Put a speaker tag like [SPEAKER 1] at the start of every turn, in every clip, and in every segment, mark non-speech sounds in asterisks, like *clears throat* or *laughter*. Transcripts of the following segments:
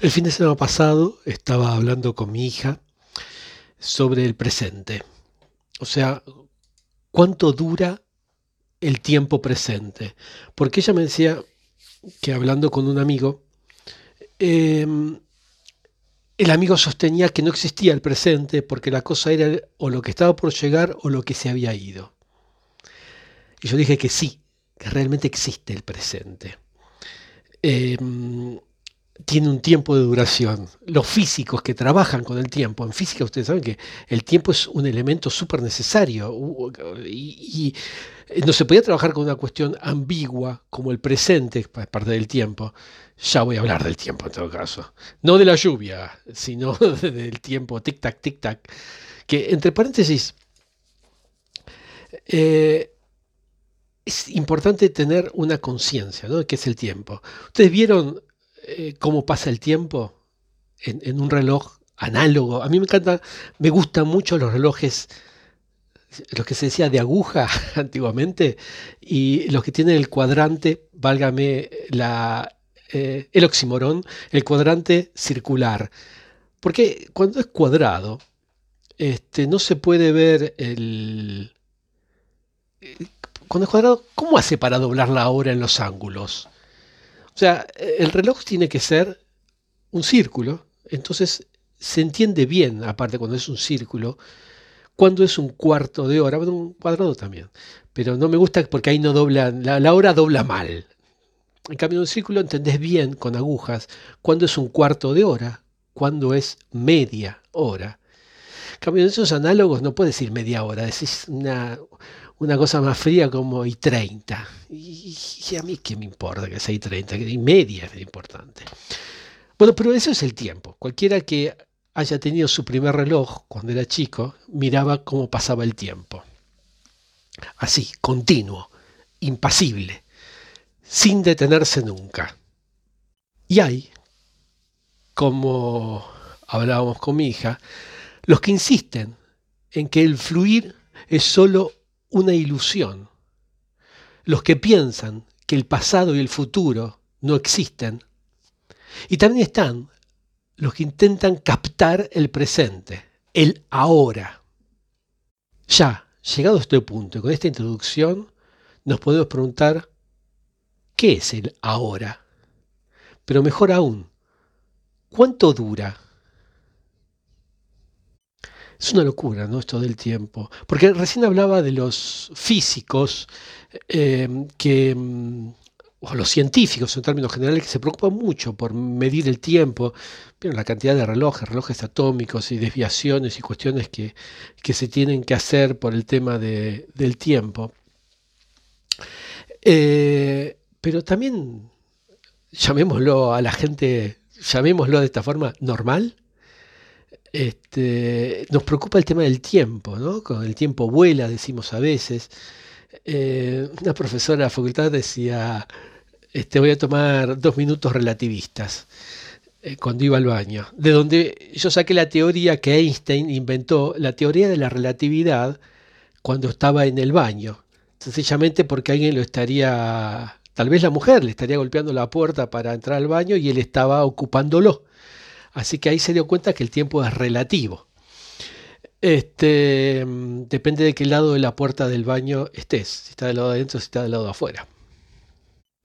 [SPEAKER 1] El fin de semana pasado estaba hablando con mi hija sobre el presente. O sea, cuánto dura el tiempo presente. Porque ella me decía que hablando con un amigo, em, el amigo sostenía que no existía el presente porque la cosa era o lo que estaba por llegar o lo que se había ido. Y yo dije que sí, que realmente existe el presente. Em, tiene un tiempo de duración. Los físicos que trabajan con el tiempo, en física ustedes saben que el tiempo es un elemento súper necesario y, no se podía trabajar con una cuestión ambigua como el presente, parte del tiempo. Ya voy a hablar del tiempo en todo caso. No de la lluvia, sino *laughs* del tiempo, tic-tac, tic-tac. Que entre paréntesis, eh, es importante tener una conciencia, ¿no? ¿Qué es el tiempo? Ustedes vieron eh, cómo pasa el tiempo en, un reloj análogo. A mí me encanta, me gustan mucho los relojes, los que se decía de aguja *laughs* antiguamente, y los que tienen el cuadrante, válgame la, eh, el oximorón, el cuadrante circular. Porque cuando es cuadrado, este, no se puede ver el... Cuando es cuadrado, ¿cómo hace para doblar la hora en los ángulos? O sea, el reloj tiene que ser un círculo, entonces se entiende bien, aparte cuando es un círculo, cuando es un cuarto de hora, bueno, un cuadrado también, pero no me gusta porque ahí no dobla, la, hora dobla mal. En cambio, en un círculo entendés bien con agujas cuando es un cuarto de hora, cuando es media hora. En cambio, en esos análogos no puedes decir media hora, decís una, una cosa más fría como y 30. Y, a mí qué me importa que sea y 30, que y media es importante. Bueno, pero eso es el tiempo. Cualquiera que haya tenido su primer reloj cuando era chico, miraba cómo pasaba el tiempo. Así, continuo, impasible, sin detenerse nunca. Y hay, como hablábamos con mi hija, los que insisten en que el fluir es solo una ilusión. Los que piensan que el pasado y el futuro no existen. Y también están los que intentan captar el presente, el ahora. Ya, llegado a este punto, con esta introducción, nos podemos preguntar, ¿qué es el ahora? Pero mejor aún, ¿cuánto dura? Es una locura, ¿no? Esto del tiempo. Porque recién hablaba de los físicos eh, que mm, o los científicos en términos generales que se preocupan mucho por medir el tiempo, pero la cantidad de relojes, relojes atómicos y desviaciones y cuestiones que, se tienen que hacer por el tema del tiempo. Eh, pero también llamémoslo a la gente, llamémoslo de esta forma, normal, este, nos preocupa el tema del tiempo, ¿no? Con el tiempo vuela, decimos a veces. Eh, una profesora de la facultad decía, este, voy a tomar dos minutos relativistas eh, cuando iba al baño, de donde yo saqué la teoría que Einstein inventó, la teoría de la relatividad, cuando estaba en el baño, sencillamente porque alguien lo estaría, tal vez la mujer le estaría golpeando la puerta para entrar al baño y él estaba ocupándolo. Así que ahí se dio cuenta que el tiempo es relativo. Este, depende de qué lado de la puerta del baño estés, si está del lado de adentro o si está del lado de afuera.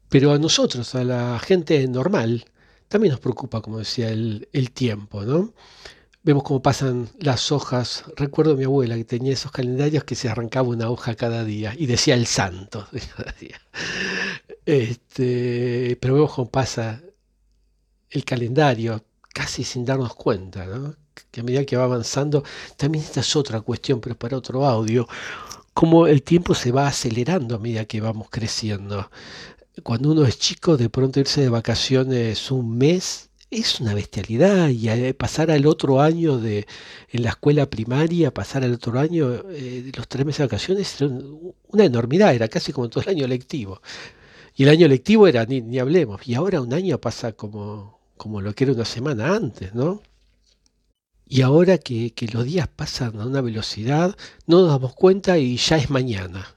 [SPEAKER 1] Pero a nosotros, a la gente normal, también nos preocupa, como decía, el, tiempo, ¿no? Vemos cómo pasan las hojas. Recuerdo a mi abuela que tenía esos calendarios que se arrancaba una hoja cada día y decía el santo *laughs* cada día. Este, pero vemos cómo pasa el calendario, casi sin darnos cuenta, ¿no? que a medida que va avanzando, también esta es otra cuestión, pero para otro audio, como el tiempo se va acelerando a medida que vamos creciendo. Cuando uno es chico, de pronto irse de vacaciones un mes es una bestialidad y pasar al otro año de en la escuela primaria, pasar al otro año eh, los tres meses de vacaciones era una enormidad, era casi como todo el año lectivo. Y el año lectivo era, ni hablemos, y ahora un año pasa como, como lo que era una semana antes, ¿no? Y ahora que, los días pasan a una velocidad, no nos damos cuenta y ya es mañana.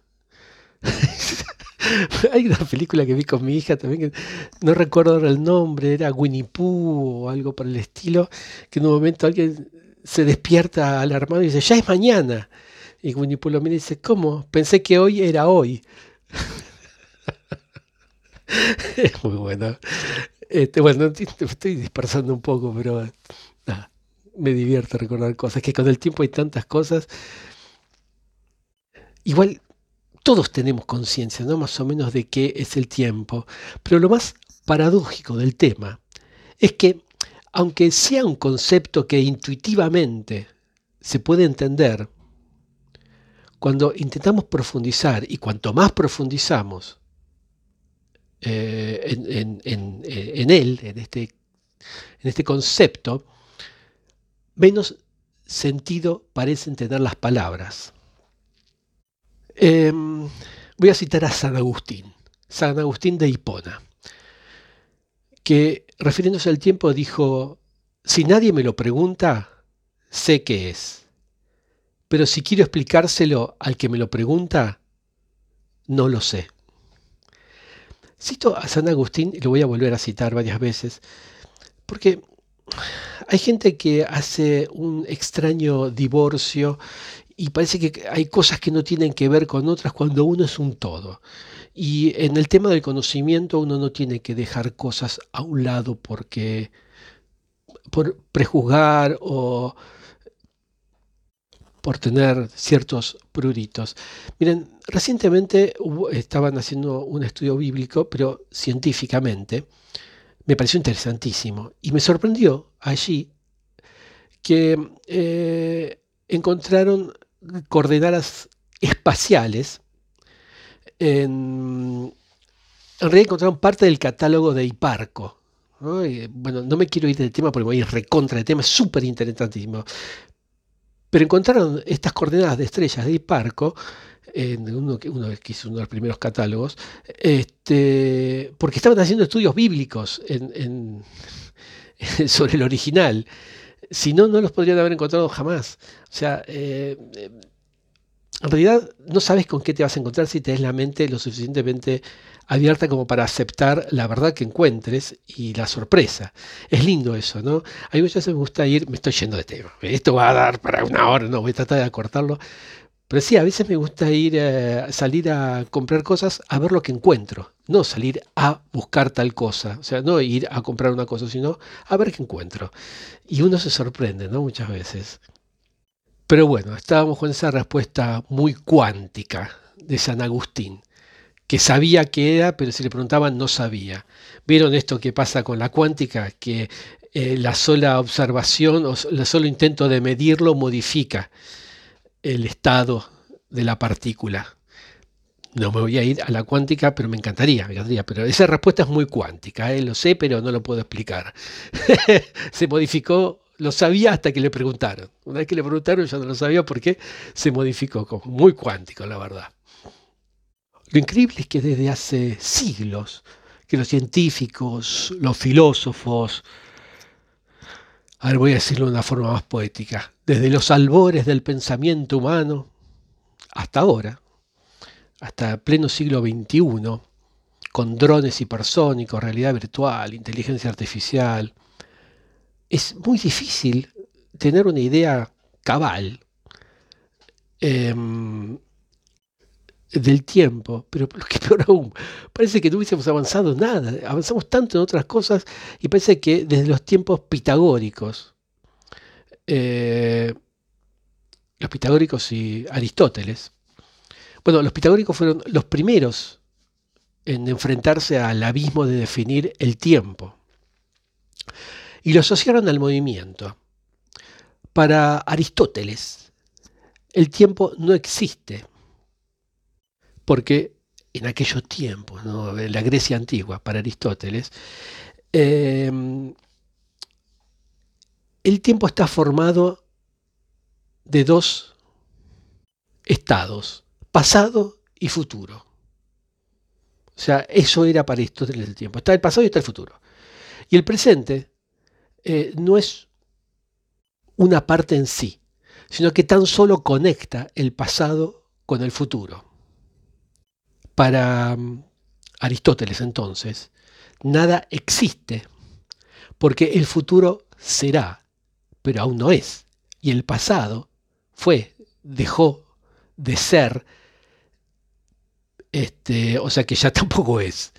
[SPEAKER 1] *laughs* Hay una película que vi con mi hija también, no recuerdo el nombre, era Winnie Pooh o algo por el estilo, que en un momento alguien se despierta alarmado y dice, ya es mañana. Y Winnie Pooh lo mira y dice, ¿cómo? Pensé que hoy era hoy. *laughs* es muy bueno. Este, bueno, *laughs* me estoy dispersando un poco, pero me divierte recordar cosas. Que con el tiempo hay tantas cosas. Igual todos tenemos conciencia, ¿no? Más o menos de qué es el tiempo. Pero lo más paradójico del tema es que, aunque sea un concepto que intuitivamente se puede entender, cuando intentamos profundizar y cuanto más profundizamos eh, en, él, en este, en este concepto, menos sentido parecen tener las palabras. Em, voy a citar a San Agustín, San Agustín de Hipona, que refiriéndose al tiempo dijo, si nadie me lo pregunta, sé qué es. Pero si quiero explicárselo al que me lo pregunta, no lo sé. Cito a San Agustín y lo voy a volver a citar varias veces, porque hay gente que hace un extraño divorcio y parece que hay cosas que no tienen que ver con otras cuando uno es un todo. Y en el tema del conocimiento uno no tiene que dejar cosas a un lado porque por prejuzgar o por tener ciertos pruritos. Miren, recientemente estaban haciendo un estudio bíblico, pero científicamente. Me pareció interesantísimo y me sorprendió allí que eh, encontraron coordenadas espaciales. En, realidad encontraron parte del catálogo de Hiparco. bueno, no me quiero ir del tema porque voy a ir recontra del tema, es súper interesantísimo. Pero encontraron estas coordenadas de estrellas de Hiparco, uno, hizo uno de los primeros catálogos, este, porque estaban haciendo estudios bíblicos *laughs* sobre el original. Si no, no los podrían haber encontrado jamás. O sea, eh, eh, en realidad no sabes con qué te vas a encontrar si te la mente lo suficientemente abierta como para aceptar la verdad que encuentres y la sorpresa. Es lindo eso, ¿no? A mí muchas veces me gusta ir, me estoy yendo de tema, esto va a dar para una hora, no, voy a tratar de acortarlo. Pero sí, a veces me gusta ir, eh, salir a comprar cosas a ver lo que encuentro, no salir a buscar tal cosa, o sea, no ir a comprar una cosa, sino a ver qué encuentro. Y uno se sorprende, ¿no? Muchas veces. Pero bueno, estábamos con esa respuesta muy cuántica de San Agustín, que sabía que era, pero si le preguntaban no sabía. ¿Vieron esto que pasa con la cuántica? Que eh, la sola observación o el solo intento de medirlo modifica el estado de la partícula. No me voy a ir a la cuántica, pero me encantaría, me encantaría. Pero esa respuesta es muy cuántica, ¿eh? lo sé, pero no lo puedo explicar. *laughs* Se modificó lo sabía hasta que le preguntaron. Una vez que le preguntaron ya no lo sabía porque se modificó, como muy cuántico, la verdad. Lo increíble es que desde hace siglos que los científicos, los filósofos, a ver, voy a decirlo de una forma más poética, desde los albores del pensamiento humano hasta ahora, hasta pleno siglo XXI, con drones hipersónicos, realidad virtual, inteligencia artificial, es muy difícil tener una idea cabal em, del tiempo, pero lo que peor aún, parece que no hubiésemos avanzado nada, avanzamos tanto en otras cosas y parece que desde los tiempos pitagóricos, eh, los pitagóricos y Aristóteles, bueno, los pitagóricos fueron los primeros en enfrentarse al abismo de definir el tiempo y lo asociaron al movimiento. Para Aristóteles, el tiempo no existe, porque en aquellos tiempos, en la Grecia antigua, para Aristóteles, eh, el tiempo está formado de dos estados, pasado y futuro. O sea, eso era para Aristóteles el tiempo. Está el pasado y está el futuro. Y el presente eh, no es una parte en sí, sino que tan solo conecta el pasado con el futuro. Para mm, Aristóteles entonces, nada existe, porque el futuro será, pero aún no es, y el pasado fue, dejó de ser, este, o sea que ya *laughs* tampoco es.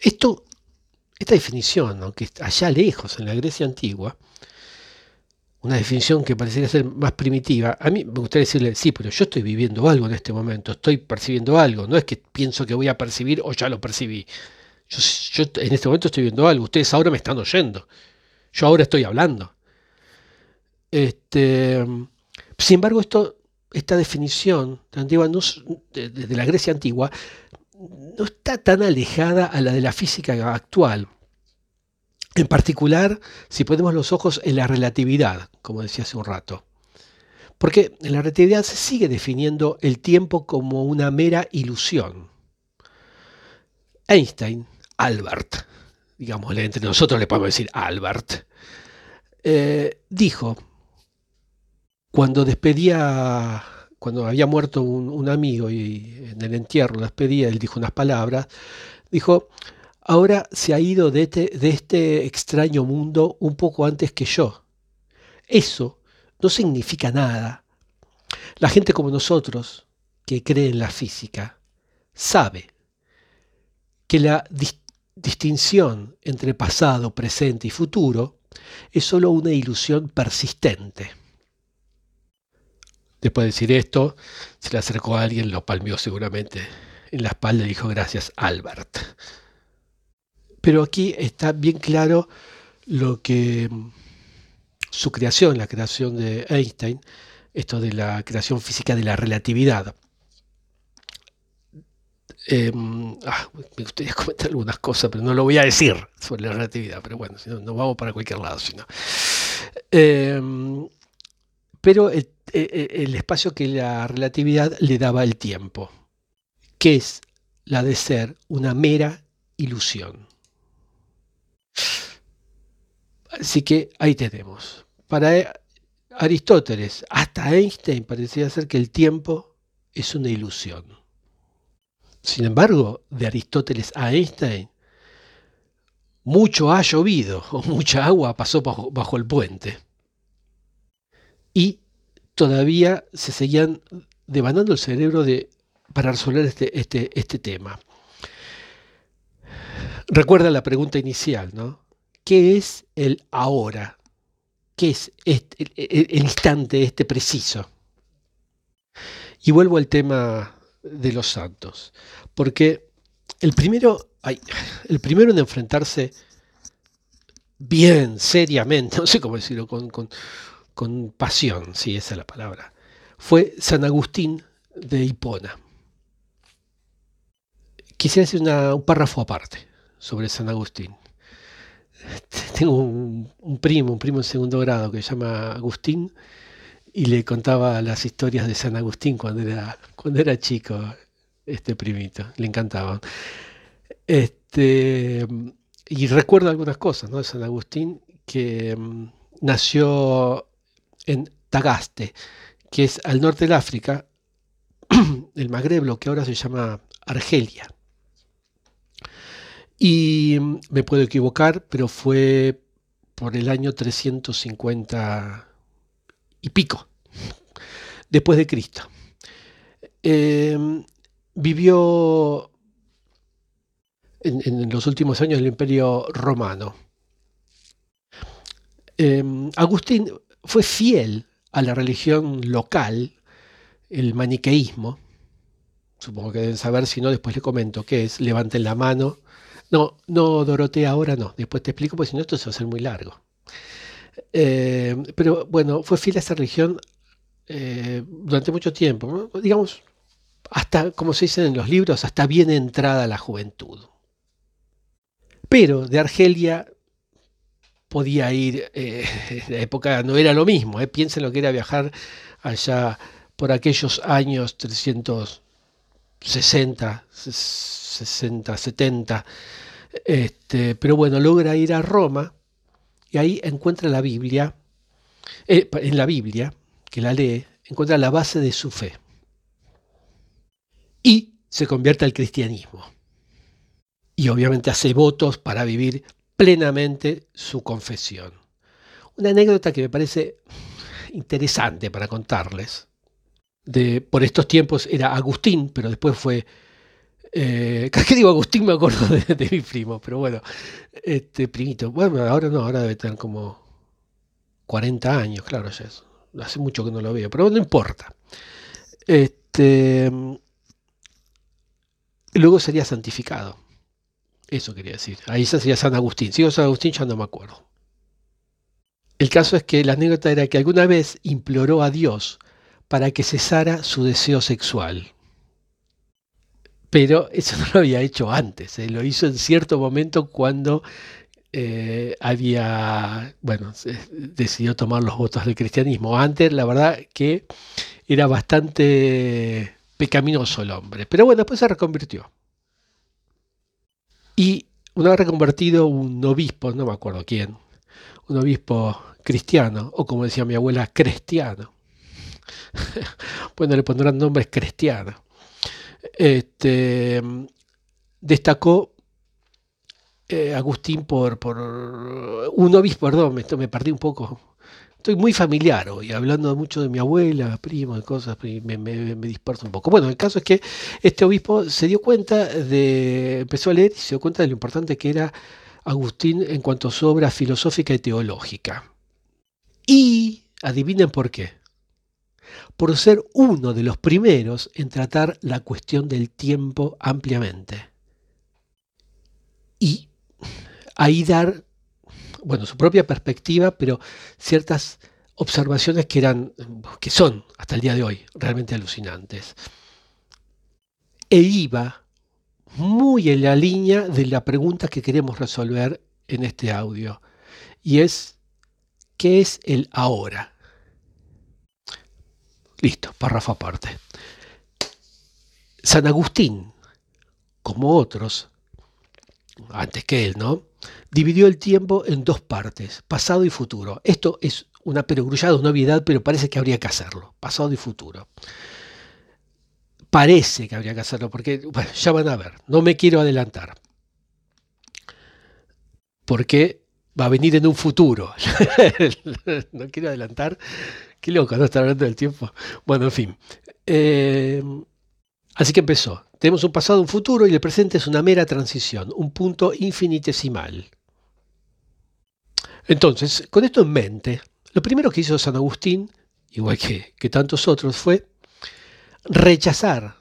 [SPEAKER 1] Esto, esta definición, aunque allá lejos, en la Grecia antigua, una definición que parecería ser más primitiva, a mí me gustaría decirle, sí, pero yo estoy viviendo algo en este momento, estoy percibiendo algo, no es que pienso que voy a percibir o ya lo percibí. Yo, en este momento estoy viendo algo, ustedes ahora me están oyendo, yo ahora estoy hablando. Este, sin embargo, esto, esta definición de, de la Grecia antigua no está tan alejada a la de la física actual. En particular, si ponemos los ojos en la relatividad, como decía hace un rato. Porque en la relatividad se sigue definiendo el tiempo como una mera ilusión. Einstein, Albert, digamos, entre nosotros le podemos decir Albert, eh, dijo, cuando despedía, cuando había muerto un, amigo y en el entierro lo despedía, él dijo unas palabras, dijo, ahora se ha ido de este, de este extraño mundo un poco antes que yo. Eso no significa nada. La gente como nosotros, que cree en la física, sabe que la distinción entre pasado, presente y futuro es sólo una ilusión persistente. Después de decir esto, se le acercó a alguien, lo palmeó seguramente en la espalda y dijo gracias, Albert. Pero aquí está bien claro lo que mm, su creación, la creación de Einstein, esto de la creación física de la relatividad. Em, ah, me gustaría *laughs* comentar algunas cosas, pero no lo voy a decir sobre la relatividad, pero bueno, si no, nos vamos para cualquier lado. Em, pero el, el espacio que la relatividad le daba el tiempo, que es la de ser una mera ilusión. Así que ahí tenemos. Para Aristóteles, hasta Einstein parecía ser que el tiempo es una ilusión. Sin embargo, de Aristóteles a Einstein, mucho ha llovido o mucha agua pasó bajo, el puente. Y todavía se seguían devanando el cerebro de, para resolver este, este, este tema. Recuerda la pregunta inicial, ¿no? ¿Qué es el ahora? ¿Qué es este, el, instante este preciso? Y vuelvo al tema de los santos, porque el primero, el primero en enfrentarse bien, seriamente, *laughs* no sé cómo decirlo, con pasión, sí, esa es la palabra, fue San Agustín de Hipona. Quisiera decir un párrafo aparte sobre San Agustín. *laughs* Tengo un, primo, un primo en segundo grado que se llama Agustín y le contaba las historias de San Agustín cuando era, cuando era chico, este primito, le encantaban. Este, y recuerdo algunas cosas de San Agustín que mm, nació en Tagaste, que es al norte del África, *clears throat* el Magreb, lo que ahora se llama Argelia. Y me puedo equivocar, pero fue por el año 350 y pico, después de Cristo. Em, vivió en, los últimos años del Imperio Romano. Em, Agustín fue fiel a la religión local, el maniqueísmo. Supongo que deben saber, si no, después le comento qué es. Levanten la mano no, no, Dorotea, ahora no. Después te explico, porque si no esto se va a hacer muy largo. Eh, pero bueno, fue fiel a esa religión eh, durante mucho tiempo. Digamos, hasta, como se dice en los libros, hasta bien entrada la juventud. Pero de Argelia podía ir, eh, *laughs* la época no era lo mismo, piensen lo que era viajar allá por aquellos años 360, 60, 70, este, pero bueno, logra ir a Roma y ahí encuentra la Biblia, eh, en la Biblia, que la lee, encuentra la base de su fe. Y se convierte al cristianismo. Y obviamente hace votos para vivir plenamente su confesión. Una anécdota que me parece interesante para contarles. Por estos tiempos era Agustín, pero después fue... Eh, *laughs* ¿Qué digo Agustín? Me acuerdo de, mi primo, pero bueno, este primito. Bueno, ahora no, ahora debe tener como 40 años, claro, ya es, hace mucho que no lo veo, pero no importa. Este, luego sería santificado. Eso quería decir. Ahí sería San Agustín. Si San Agustín ya no me acuerdo. El caso es que la anécdota era que alguna vez imploró a Dios para que cesara su deseo sexual. Pero eso *laughs* no lo había hecho antes, ¿eh? lo hizo en cierto momento cuando eh, había, bueno, decidió tomar los votos del cristianismo. Antes, la verdad que era bastante pecaminoso el hombre, pero bueno, después se reconvirtió. Y una vez reconvertido un obispo, no me acuerdo quién, un obispo cristiano, o como decía mi abuela, cristiano. *laughs* bueno, le pondrán nombres cristianos. Este, destacó eh, Agustín por, por un obispo, perdón, me, me perdí un poco. Estoy muy familiar hoy, hablando mucho de mi abuela, primo, de cosas, me, me, un poco. Bueno, el caso es que este obispo se dio cuenta de, empezó a leer y se dio cuenta de lo importante que era Agustín en cuanto a su obra filosófica y teológica. Y adivinen por qué. Por ser uno de los primeros en tratar la cuestión del tiempo ampliamente. Y ahí dar, bueno, su propia perspectiva, pero ciertas observaciones que eran, que son hasta el día de hoy realmente alucinantes. E iba muy en la línea de la pregunta que queremos resolver en este audio. Y es, ¿qué es el ahora? Listo, párrafo aparte. San Agustín, como otros, antes que él, ¿no? Dividió el tiempo en dos partes, pasado y futuro. Esto es una perogrullada, una obviedad, pero parece que habría que hacerlo, pasado y futuro. Parece que habría que hacerlo, porque, bueno, ya van a ver, no me quiero adelantar. Porque va a venir en un futuro. *laughs* no quiero adelantar. Qué loco, ¿no? Estar hablando del tiempo. Bueno, en fin. Eh, así que empezó. Tenemos un pasado, un futuro y el presente es una mera transición, un punto infinitesimal. Entonces, con esto en mente, lo primero que hizo San Agustín, igual que, tantos otros, fue rechazar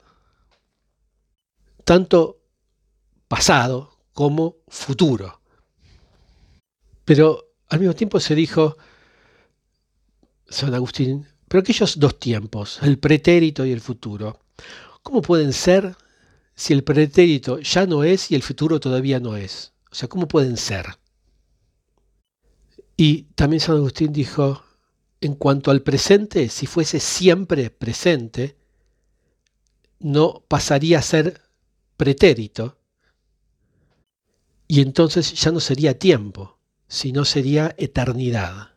[SPEAKER 1] tanto pasado como futuro. Pero al mismo tiempo se dijo, San Agustín, pero aquellos dos tiempos, el pretérito y el futuro, ¿cómo pueden ser si el pretérito ya no es y el futuro todavía no es? O sea, ¿cómo pueden ser? Y también San Agustín dijo, en cuanto al presente, si fuese siempre presente, no pasaría a ser pretérito, y entonces ya no sería tiempo, sino sería eternidad.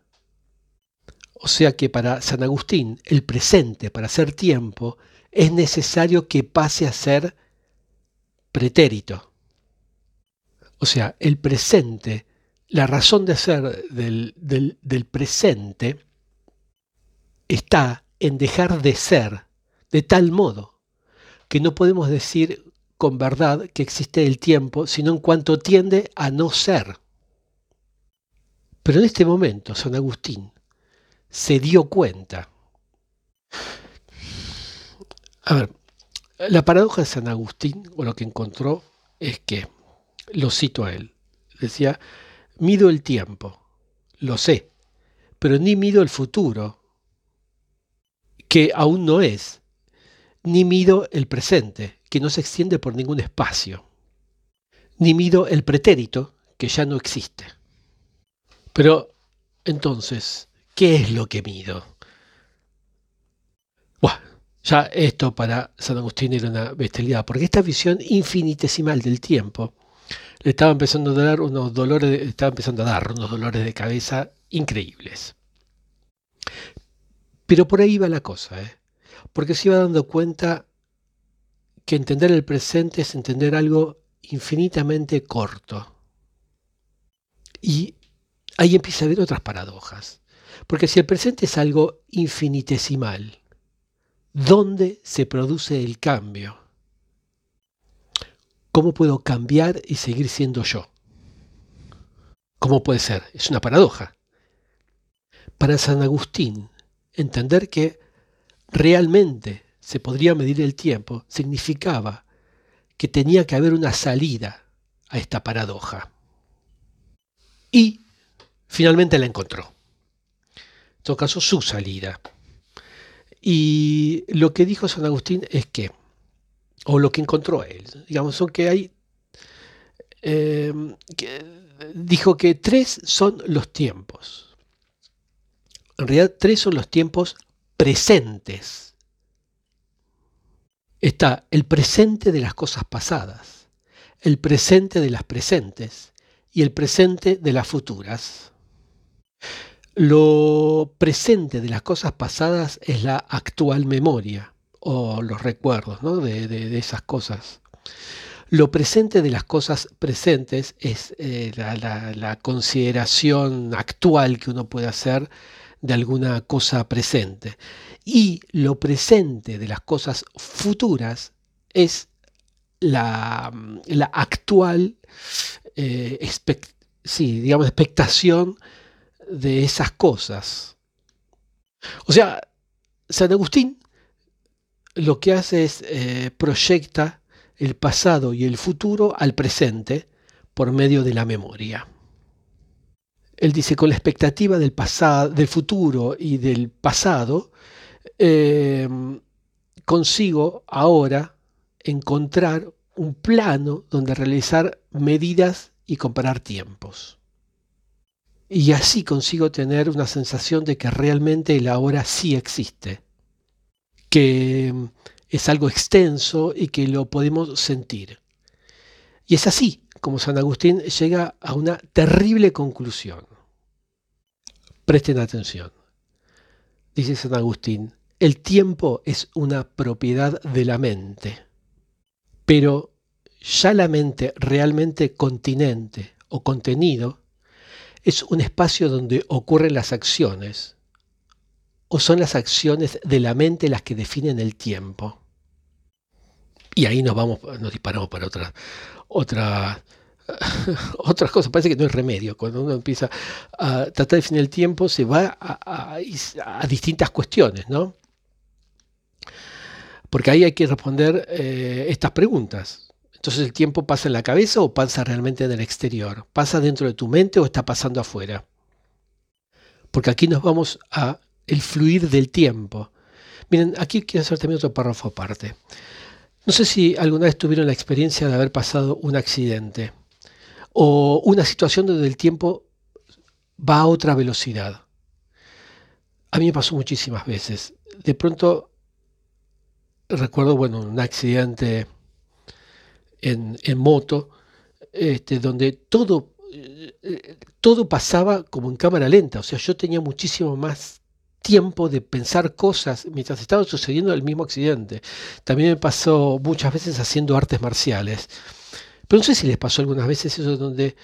[SPEAKER 1] O sea que para San Agustín, el presente, para ser tiempo, es necesario que pase a ser pretérito. O sea, el presente, la razón de ser del, presente está en dejar de ser de tal modo que no podemos decir con verdad que existe el tiempo, sino en cuanto tiende a no ser. Pero en este momento San Agustín se dio cuenta. A ver, la paradoja de San Agustín, o lo que encontró, es que, lo cito a él, decía, mido el tiempo, lo sé, pero ni mido el futuro, que aún no es, ni mido el presente, que no se extiende por ningún espacio, ni mido el pretérito, que ya no existe. Pero, entonces, ¿qué es lo que mido? Ya esto para San Agustín era una bestialidad, porque esta visión infinitesimal del tiempo le estaba empezando a dar unos dolores, estaba empezando a dar unos dolores de cabeza increíbles. Pero por ahí va la cosa, ¿eh? porque se iba dando cuenta que entender el presente es entender algo infinitamente corto. Y ahí empieza a haber otras paradojas. Porque si el presente es algo infinitesimal, ¿dónde se produce el cambio? ¿Cómo puedo cambiar y seguir siendo yo? ¿Cómo puede ser? Es una paradoja. Para San Agustín, entender que realmente se podría medir el tiempo significaba que tenía que haber una salida a esta paradoja. Y finalmente la encontró. En todo caso, su salida. Y lo que dijo San Agustín es que o lo que encontró él. Digamos, son que hay... Em, dijo que tres son los tiempos. En realidad, tres son los tiempos presentes. Está el presente de las cosas pasadas, el presente de las presentes y el presente de las futuras. Lo presente de las cosas pasadas es la actual memoria o los recuerdos de, esas cosas. Lo presente de las cosas presentes es eh, la, consideración actual que uno puede hacer de alguna cosa presente. Y lo presente de las cosas futuras es la, actual eh, digamos, expectación de esas cosas. O sea, San Agustín lo que hace es eh, proyecta el pasado y el futuro al presente por medio de la memoria. Él dice, con la expectativa del, pasado, del futuro y del pasado, eh, consigo ahora encontrar un plano donde realizar medidas y comparar tiempos. Y así consigo tener una sensación de que realmente el ahora sí existe que mm, es algo extenso y que lo podemos sentir. Y es así como San Agustín llega a una terrible conclusión. Presten atención. Dice San Agustín, el tiempo es una propiedad de la mente, pero ya la mente realmente continente o contenido es un espacio donde ocurren las acciones, o son las acciones de la mente las que definen el tiempo? Y ahí nos vamos, nos disparamos para otras, otra, otras *laughs* cosas. Parece que no hay remedio. Cuando uno empieza a tratar de definir el tiempo, se va a, distintas cuestiones, ¿no? Porque ahí hay que responder eh, estas preguntas. Entonces, ¿el tiempo pasa en la cabeza o pasa realmente en el exterior? ¿Pasa dentro de tu mente o está pasando afuera? Porque aquí nos vamos a el fluir del tiempo. Miren, aquí quiero hacer también otro párrafo aparte. No sé si alguna vez tuvieron la experiencia de haber pasado un accidente o una situación donde el tiempo va a otra velocidad. A mí me pasó muchísimas veces. De pronto recuerdo, bueno, un accidente en, moto, este, donde todo, todo pasaba como en cámara lenta. O sea, yo tenía muchísimo más tiempo de pensar cosas mientras estaba sucediendo el mismo accidente. También me pasó muchas veces haciendo artes marciales. Pero no sé si les pasó algunas veces eso donde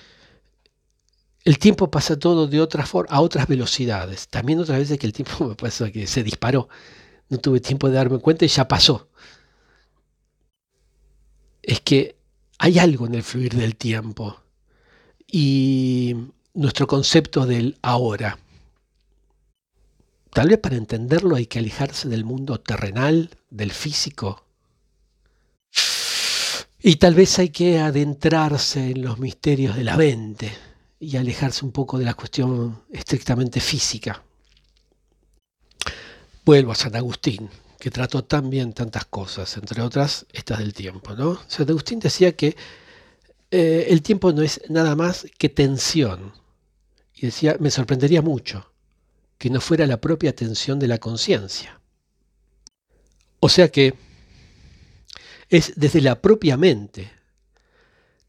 [SPEAKER 1] el tiempo pasa todo de otra forma, a otras velocidades. También otras veces que el tiempo *laughs* me pasó que se disparó. No tuve tiempo de darme cuenta y ya pasó. Es que hay algo en el fluir del tiempo y nuestro concepto del ahora. Tal vez para entenderlo hay que alejarse del mundo terrenal, del físico. Y tal vez hay que adentrarse en los misterios de la mente y alejarse un poco de la cuestión estrictamente física. Vuelvo a San Agustín, que trató también tantas cosas, entre otras estas del tiempo. ¿no? San Agustín decía que eh, el tiempo no es nada más que tensión. Y decía, me sorprendería mucho que no fuera la propia atención de la conciencia. O sea que es desde la propia mente,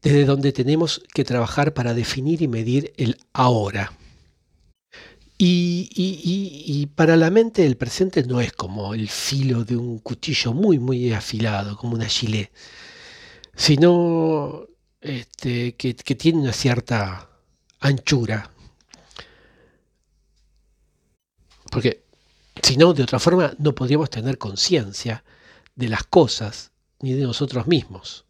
[SPEAKER 1] desde donde tenemos que trabajar para definir y medir el ahora. Y, para la mente el presente no es como el filo de un cuchillo muy, muy afilado, como una gilet, sino este, que, que tiene una cierta anchura. Porque si no, de otra forma, no podríamos tener conciencia de las cosas ni de nosotros mismos.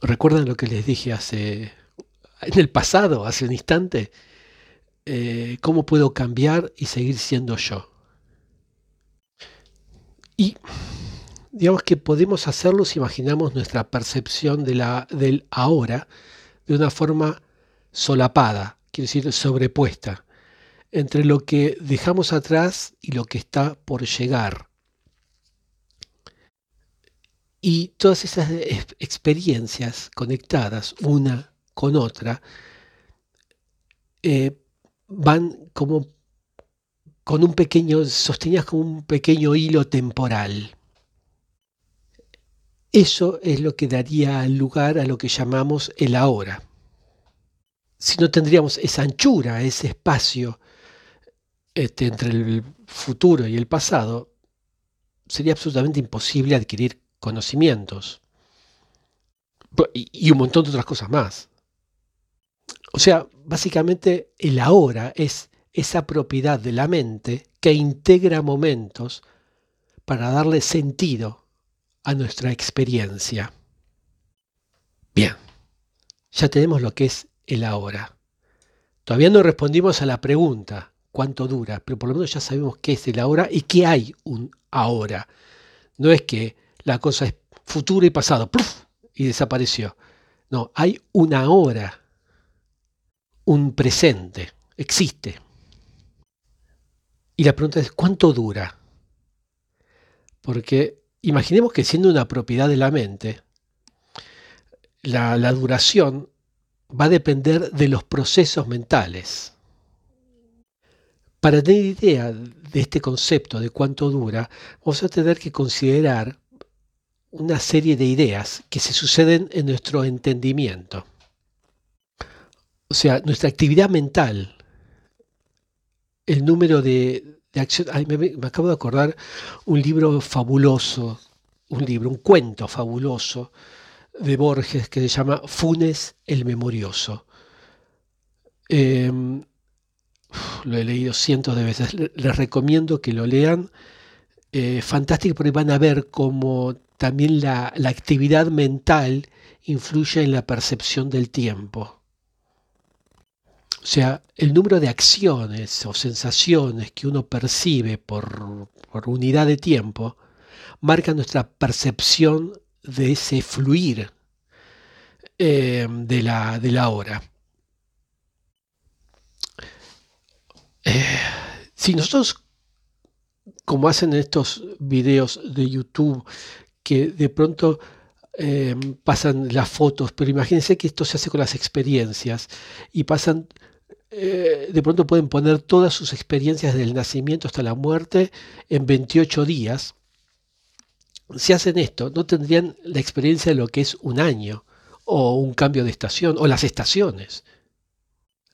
[SPEAKER 1] ¿Recuerdan lo que les dije hace en el pasado, hace un instante? Eh, cómo puedo cambiar y seguir siendo yo. Y digamos que podemos hacerlo si imaginamos nuestra percepción de la, del ahora de una forma solapada, quiere decir sobrepuesta, entre lo que dejamos atrás y lo que está por llegar. Y todas esas experiencias conectadas una con otra eh, van como con un pequeño, sostenidas con un pequeño hilo temporal. Eso es lo que daría lugar a lo que llamamos el ahora. Si no tendríamos esa anchura, ese espacio este, entre el futuro y el pasado, sería absolutamente imposible adquirir conocimientos y un montón de otras cosas más. O sea, básicamente el ahora es esa propiedad de la mente que integra momentos para darle sentido a nuestra experiencia. Bien, ya tenemos lo que es el ahora. Todavía no respondimos a la pregunta, ¿cuánto dura? Pero por lo menos ya sabemos qué es el ahora y qué hay un ahora. No es que la cosa es futuro y pasado, y desapareció. No, hay una hora un presente, existe. Y la pregunta es, ¿cuánto dura? Porque imaginemos que siendo una propiedad de la mente, la, duración va a depender de los procesos mentales. Para tener idea de este concepto de cuánto dura, vamos a tener que considerar una serie de ideas que se suceden en nuestro entendimiento. O sea, nuestra actividad mental, el número de, acciones... me, acabo de acordar un libro fabuloso, un libro, un cuento fabuloso de Borges que se llama Funes el Memorioso. Em, lo he leído cientos de veces. Les recomiendo que lo lean. Eh, fantástico porque van a ver cómo también la actividad mental influye en la percepción del tiempo. O sea, el número de acciones o sensaciones que uno percibe por, unidad de tiempo marca nuestra percepción de ese fluir eh, de, la, de, la, hora. Eh, si nosotros, como hacen estos videos de YouTube, que de pronto eh, pasan las fotos, pero imagínense que esto se hace con las experiencias y pasan eh, de pronto pueden poner todas sus experiencias del nacimiento hasta la muerte en 28 días. Si hacen esto, no tendrían la experiencia de lo que es un año, o un cambio de estación, o las estaciones,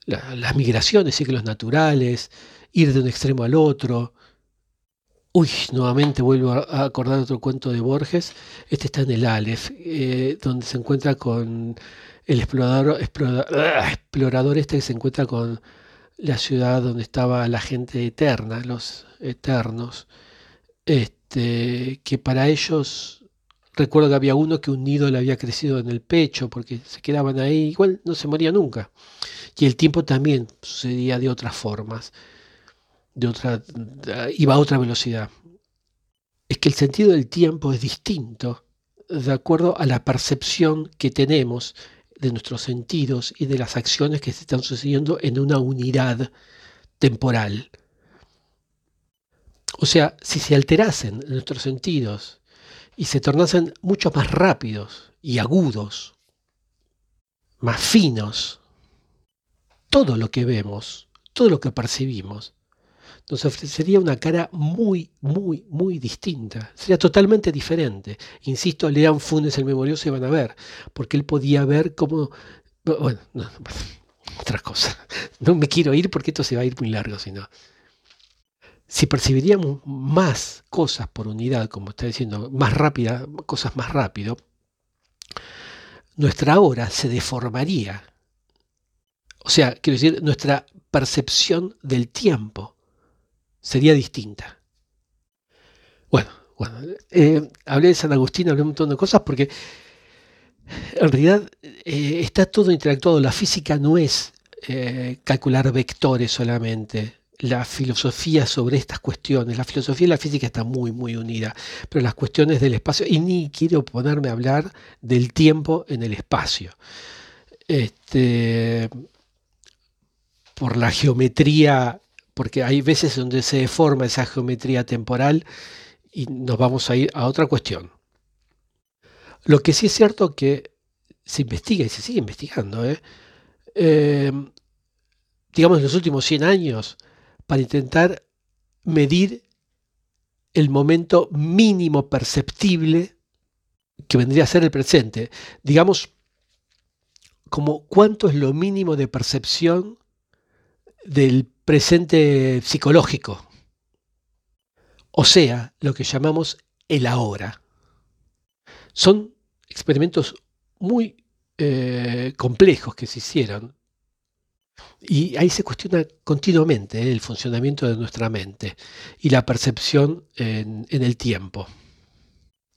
[SPEAKER 1] las migraciones, ciclos naturales, ir de un extremo al otro. Uy, nuevamente vuelvo a acordar otro cuento de Borges. Este está en el Aleph, eh, donde se encuentra con el explorador, explorador, este que se encuentra con la ciudad donde estaba la gente eterna, los eternos, este, que para ellos, recuerdo que había uno que un nido le había crecido en el pecho porque se quedaban ahí, igual no se moría nunca. Y el tiempo también sucedía de otras formas, de otra, iba a otra velocidad. Es que el sentido del tiempo es distinto de acuerdo a la percepción que tenemos de nuestros sentidos y de las acciones que se están sucediendo en una unidad temporal. O sea, si se alterasen nuestros sentidos y se tornasen mucho más rápidos y agudos, más finos, todo lo que vemos, todo lo que percibimos, nos ofrecería una cara muy, muy, muy distinta. Sería totalmente diferente. Insisto, lean Funes el Memorioso y van a ver, porque él podía ver cómo... Bueno, *laughs* otra cosa. No me quiero ir porque esto se va a ir muy largo, sino si percibiríamos más cosas por unidad, como está diciendo, más rápida, cosas más rápido, nuestra hora se deformaría. O sea, quiero decir, nuestra percepción del tiempo sería distinta. Bueno, eh, hablé de San Agustín, hablé un montón de cosas porque en realidad eh, está todo interactuado. La física no es eh, calcular vectores solamente. La filosofía sobre estas cuestiones, la filosofía y la física están muy, muy unidas, pero las cuestiones del espacio, y ni quiero ponerme a hablar del tiempo en el espacio. Este, por la geometría, porque hay veces donde se deforma esa geometría temporal y nos vamos a ir a otra cuestión. Lo que sí es cierto que se investiga y se sigue investigando, ¿eh? Em, digamos en los últimos 100 años, para intentar medir el momento mínimo perceptible que vendría a ser el presente. Digamos, como cuánto es lo mínimo de percepción del presente psicológico. O sea, lo que llamamos el ahora. Son experimentos muy eh, complejos que se hicieron y ahí se cuestiona continuamente eh, el funcionamiento de nuestra mente y la percepción en, el tiempo.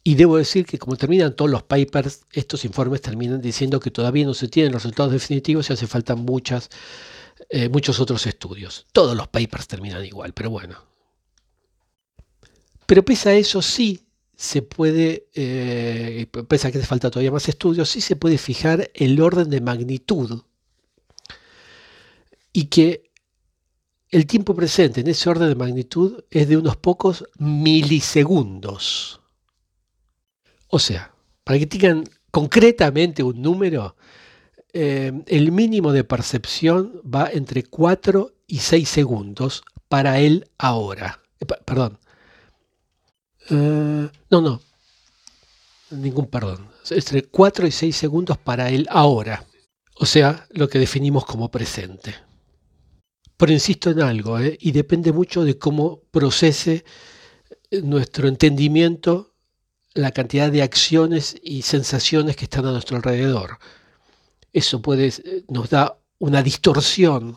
[SPEAKER 1] Y debo decir que como terminan todos los papers, estos informes terminan diciendo que todavía no se tienen resultados definitivos y hace falta muchas, eh, muchos otros estudios. Todos los papers terminan igual, pero bueno. Pero pese a eso sí se puede, eh, pese a que hace falta todavía más estudios, sí se puede fijar el orden de magnitud y que el tiempo presente en ese orden de magnitud es de unos pocos milisegundos. O sea, para que tengan concretamente un número, eh, el mínimo de percepción va entre 4 y 6 segundos para el ahora. Eh, perdón, eh, no, no. Ningún perdón. Entre 4 y 6 segundos para el ahora. O sea, lo que definimos como presente. Pero insisto en algo, y depende mucho de cómo procese nuestro entendimiento la cantidad de acciones y sensaciones que están a nuestro alrededor. Eso puede, nos da una distorsión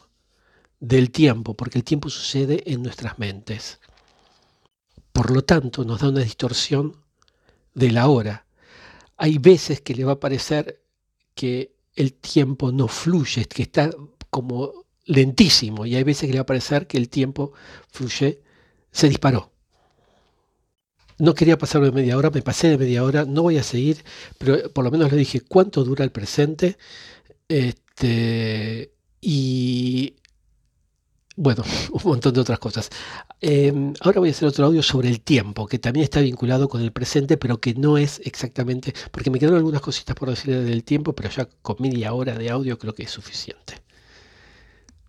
[SPEAKER 1] del tiempo, porque el tiempo sucede en nuestras mentes. Por lo tanto, nos da una distorsión de la hora. Hay veces que le va a parecer que el tiempo no fluye, que está como lentísimo, y hay veces que le va a parecer que el tiempo fluye, se disparó. No quería pasar de media hora, me pasé de media hora, no voy a seguir, pero por lo menos le dije cuánto dura el presente. Este, y bueno, *laughs* un montón de otras cosas. Em, ahora voy a hacer otro audio sobre el tiempo, que también está vinculado con el presente, pero que no es exactamente, porque me quedaron algunas cositas por decir del tiempo, pero ya con media hora de audio creo que es suficiente.